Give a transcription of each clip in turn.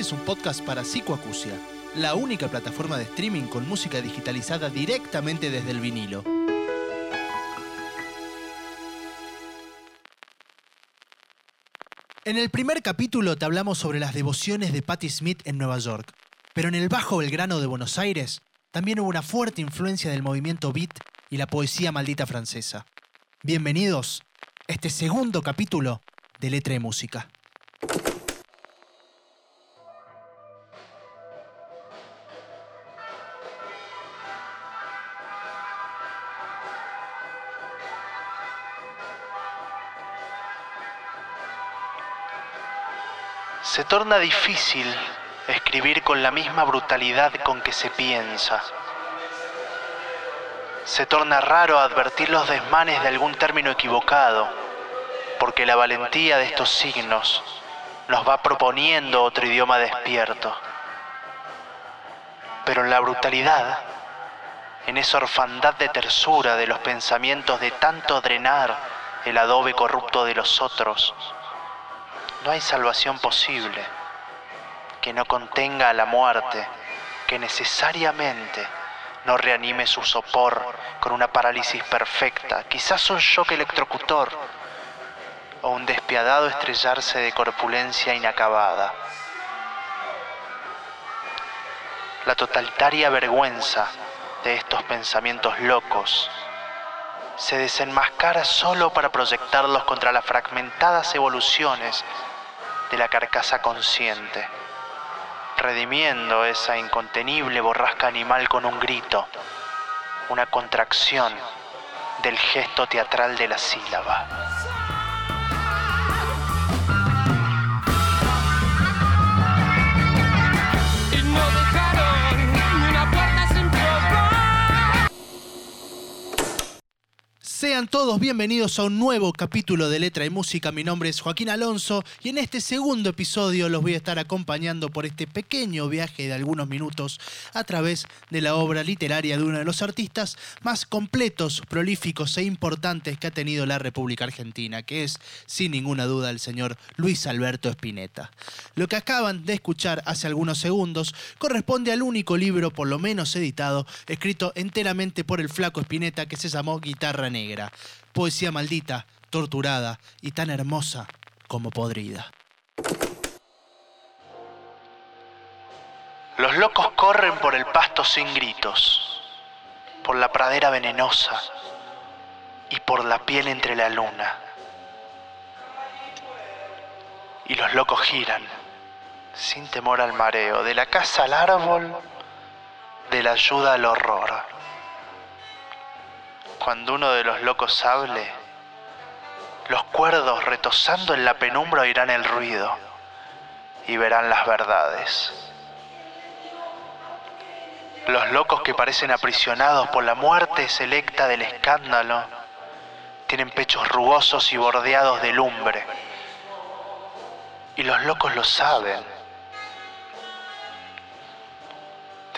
Este es un podcast para Psicoacusia, la única plataforma de streaming con música digitalizada directamente desde el vinilo. En el primer capítulo te hablamos sobre las devociones de Patti Smith en Nueva York, pero en el Bajo Belgrano de Buenos Aires también hubo una fuerte influencia del movimiento beat y la poesía maldita francesa. Bienvenidos a este segundo capítulo de Letra de Música. Se torna difícil escribir con la misma brutalidad con que se piensa. Se torna raro advertir los desmanes de algún término equivocado, porque la valentía de estos signos nos va proponiendo otro idioma despierto. Pero en la brutalidad, en esa orfandad de tersura de los pensamientos de tanto drenar el adobe corrupto de los otros, no hay salvación posible que no contenga a la muerte, que necesariamente no reanime su sopor con una parálisis perfecta, quizás un shock electrocutor o un despiadado estrellarse de corpulencia inacabada. La totalitaria vergüenza de estos pensamientos locos se desenmascara solo para proyectarlos contra las fragmentadas evoluciones de la carcasa consciente, redimiendo esa incontenible borrasca animal con un grito, una contracción del gesto teatral de la sílaba. Sean todos bienvenidos a un nuevo capítulo de Letra y Música. Mi nombre es Joaquín Alonso y en este segundo episodio los voy a estar acompañando por este pequeño viaje de algunos minutos a través de la obra literaria de uno de los artistas más completos, prolíficos e importantes que ha tenido la República Argentina, que es sin ninguna duda el señor Luis Alberto Spinetta. Lo que acaban de escuchar hace algunos segundos corresponde al único libro, por lo menos editado, escrito enteramente por el flaco Spinetta que se llamó Guitarra Negra. Poesía maldita, torturada y tan hermosa como podrida. Los locos corren por el pasto sin gritos, por la pradera venenosa y por la piel entre la luna. Y los locos giran, sin temor al mareo, de la casa al árbol, de la ayuda al horror. Cuando uno de los locos hable, los cuerdos retosando en la penumbra oirán el ruido y verán las verdades. Los locos que parecen aprisionados por la muerte selecta del escándalo tienen pechos rugosos y bordeados de lumbre. Y los locos lo saben.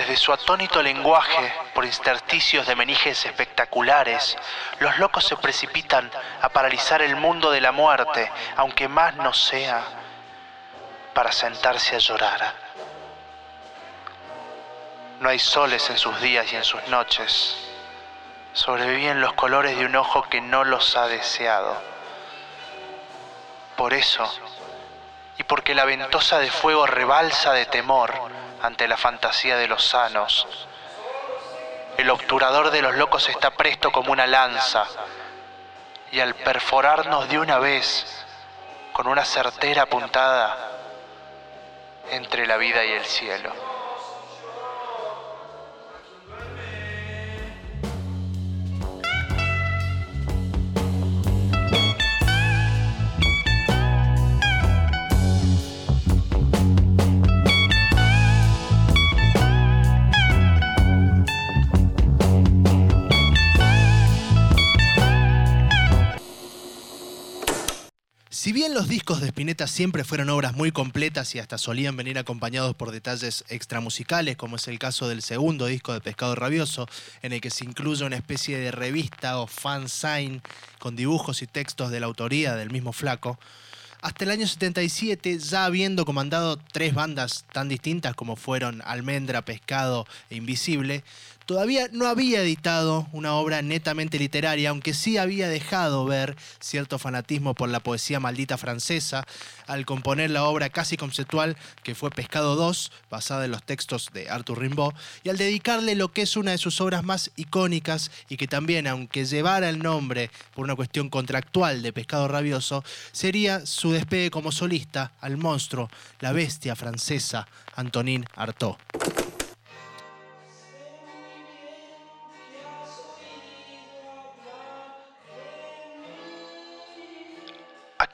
Desde su atónito lenguaje, por intersticios de menijes espectaculares, los locos se precipitan a paralizar el mundo de la muerte, aunque más no sea para sentarse a llorar. No hay soles en sus días y en sus noches. Sobreviven los colores de un ojo que no los ha deseado. Por eso, y porque la ventosa de fuego rebalsa de temor ante la fantasía de los sanos, el obturador de los locos está presto como una lanza, y al perforarnos de una vez con una certera puntada entre la vida y el cielo. Los discos de Spinetta siempre fueron obras muy completas y hasta solían venir acompañados por detalles extramusicales, como es el caso del segundo disco de Pescado Rabioso, en el que se incluye una especie de revista o fanzine con dibujos y textos de la autoría del mismo flaco, hasta el año 77, ya habiendo comandado tres bandas tan distintas como fueron Almendra, Pescado e Invisible, todavía no había editado una obra netamente literaria, aunque sí había dejado ver cierto fanatismo por la poesía maldita francesa al componer la obra casi conceptual que fue Pescado 2, basada en los textos de Arthur Rimbaud, y al dedicarle lo que es una de sus obras más icónicas y que también, aunque llevara el nombre por una cuestión contractual de Pescado Rabioso, sería su despegue como solista al monstruo, la bestia francesa, Antonin Artaud.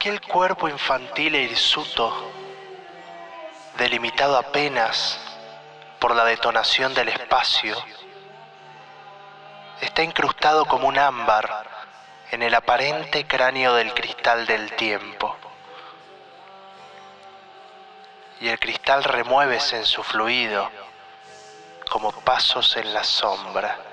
Aquel cuerpo infantil e hirsuto, delimitado apenas por la detonación del espacio, está incrustado como un ámbar en el aparente cráneo del cristal del tiempo. Y el cristal remuévese en su fluido como pasos en la sombra.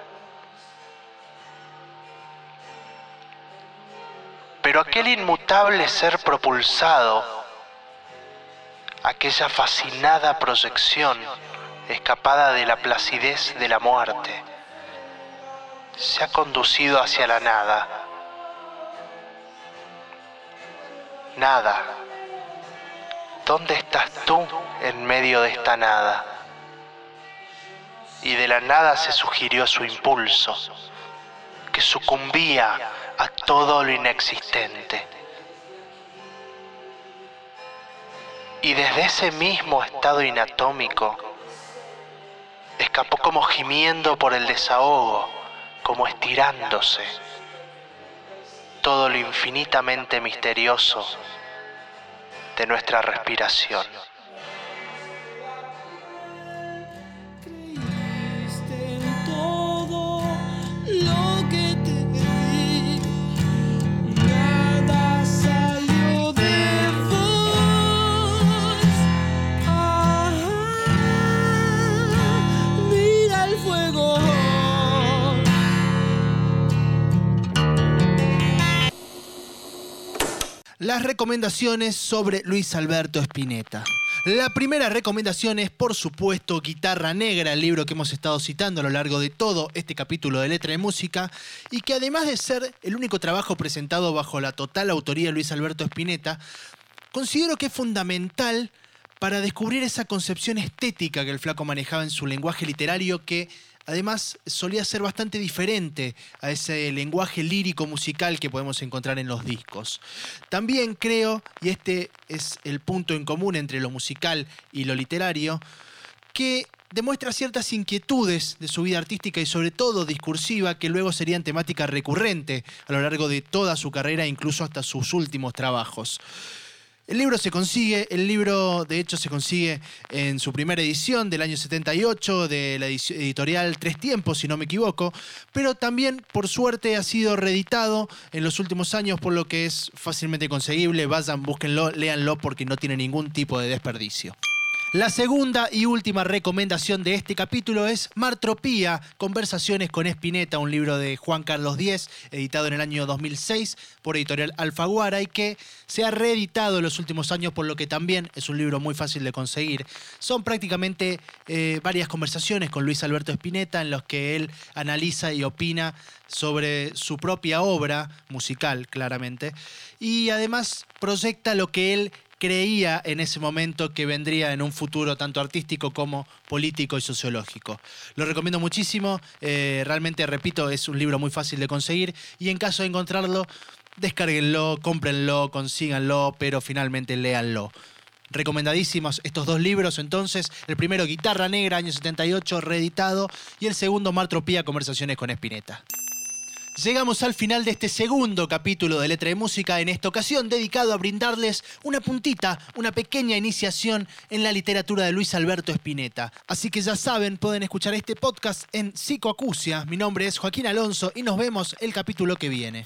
Pero aquel inmutable ser propulsado, aquella fascinada proyección escapada de la placidez de la muerte, se ha conducido hacia la nada. Nada. ¿Dónde estás tú en medio de esta nada? Y de la nada se sugirió su impulso, que sucumbía a todo lo inexistente. Y desde ese mismo estado inatómico, escapó como gimiendo por el desahogo, como estirándose, todo lo infinitamente misterioso de nuestra respiración. Las recomendaciones sobre Luis Alberto Spinetta. La primera recomendación es, por supuesto, Guitarra Negra, el libro que hemos estado citando a lo largo de todo este capítulo de Letra de Música, y que además de ser el único trabajo presentado bajo la total autoría de Luis Alberto Spinetta, considero que es fundamental para descubrir esa concepción estética que el flaco manejaba en su lenguaje literario que además solía ser bastante diferente a ese lenguaje lírico musical que podemos encontrar en los discos. También creo, y este es el punto en común entre lo musical y lo literario, que demuestra ciertas inquietudes de su vida artística y sobre todo discursiva que luego serían temática recurrente a lo largo de toda su carrera incluso hasta sus últimos trabajos. El libro se consigue, el libro de hecho se consigue en su primera edición del año 78 de la editorial Tres Tiempos, si no me equivoco, pero también por suerte ha sido reeditado en los últimos años, por lo que es fácilmente conseguible. Vayan, búsquenlo, léanlo porque no tiene ningún tipo de desperdicio. La segunda y última recomendación de este capítulo es Martropía, Conversaciones con Espineta, un libro de Juan Carlos Díez, editado en el año 2006 por editorial Alfaguara y que se ha reeditado en los últimos años, por lo que también es un libro muy fácil de conseguir. Son prácticamente eh, varias conversaciones con Luis Alberto Espineta en los que él analiza y opina sobre su propia obra musical, claramente, y además proyecta lo que él creía en ese momento que vendría en un futuro tanto artístico como político y sociológico. Lo recomiendo muchísimo, eh, realmente, repito, es un libro muy fácil de conseguir y en caso de encontrarlo, descárguenlo, cómprenlo, consíganlo, pero finalmente léanlo. Recomendadísimos estos dos libros, entonces, el primero Guitarra Negra, año 78, reeditado, y el segundo Martropía, Conversaciones con Espineta. Llegamos al final de este segundo capítulo de Letra de Música, en esta ocasión dedicado a brindarles una puntita, una pequeña iniciación en la literatura de Luis Alberto Spinetta. Así que ya saben, pueden escuchar este podcast en Psicoacusia. Mi nombre es Joaquín Alonso y nos vemos el capítulo que viene.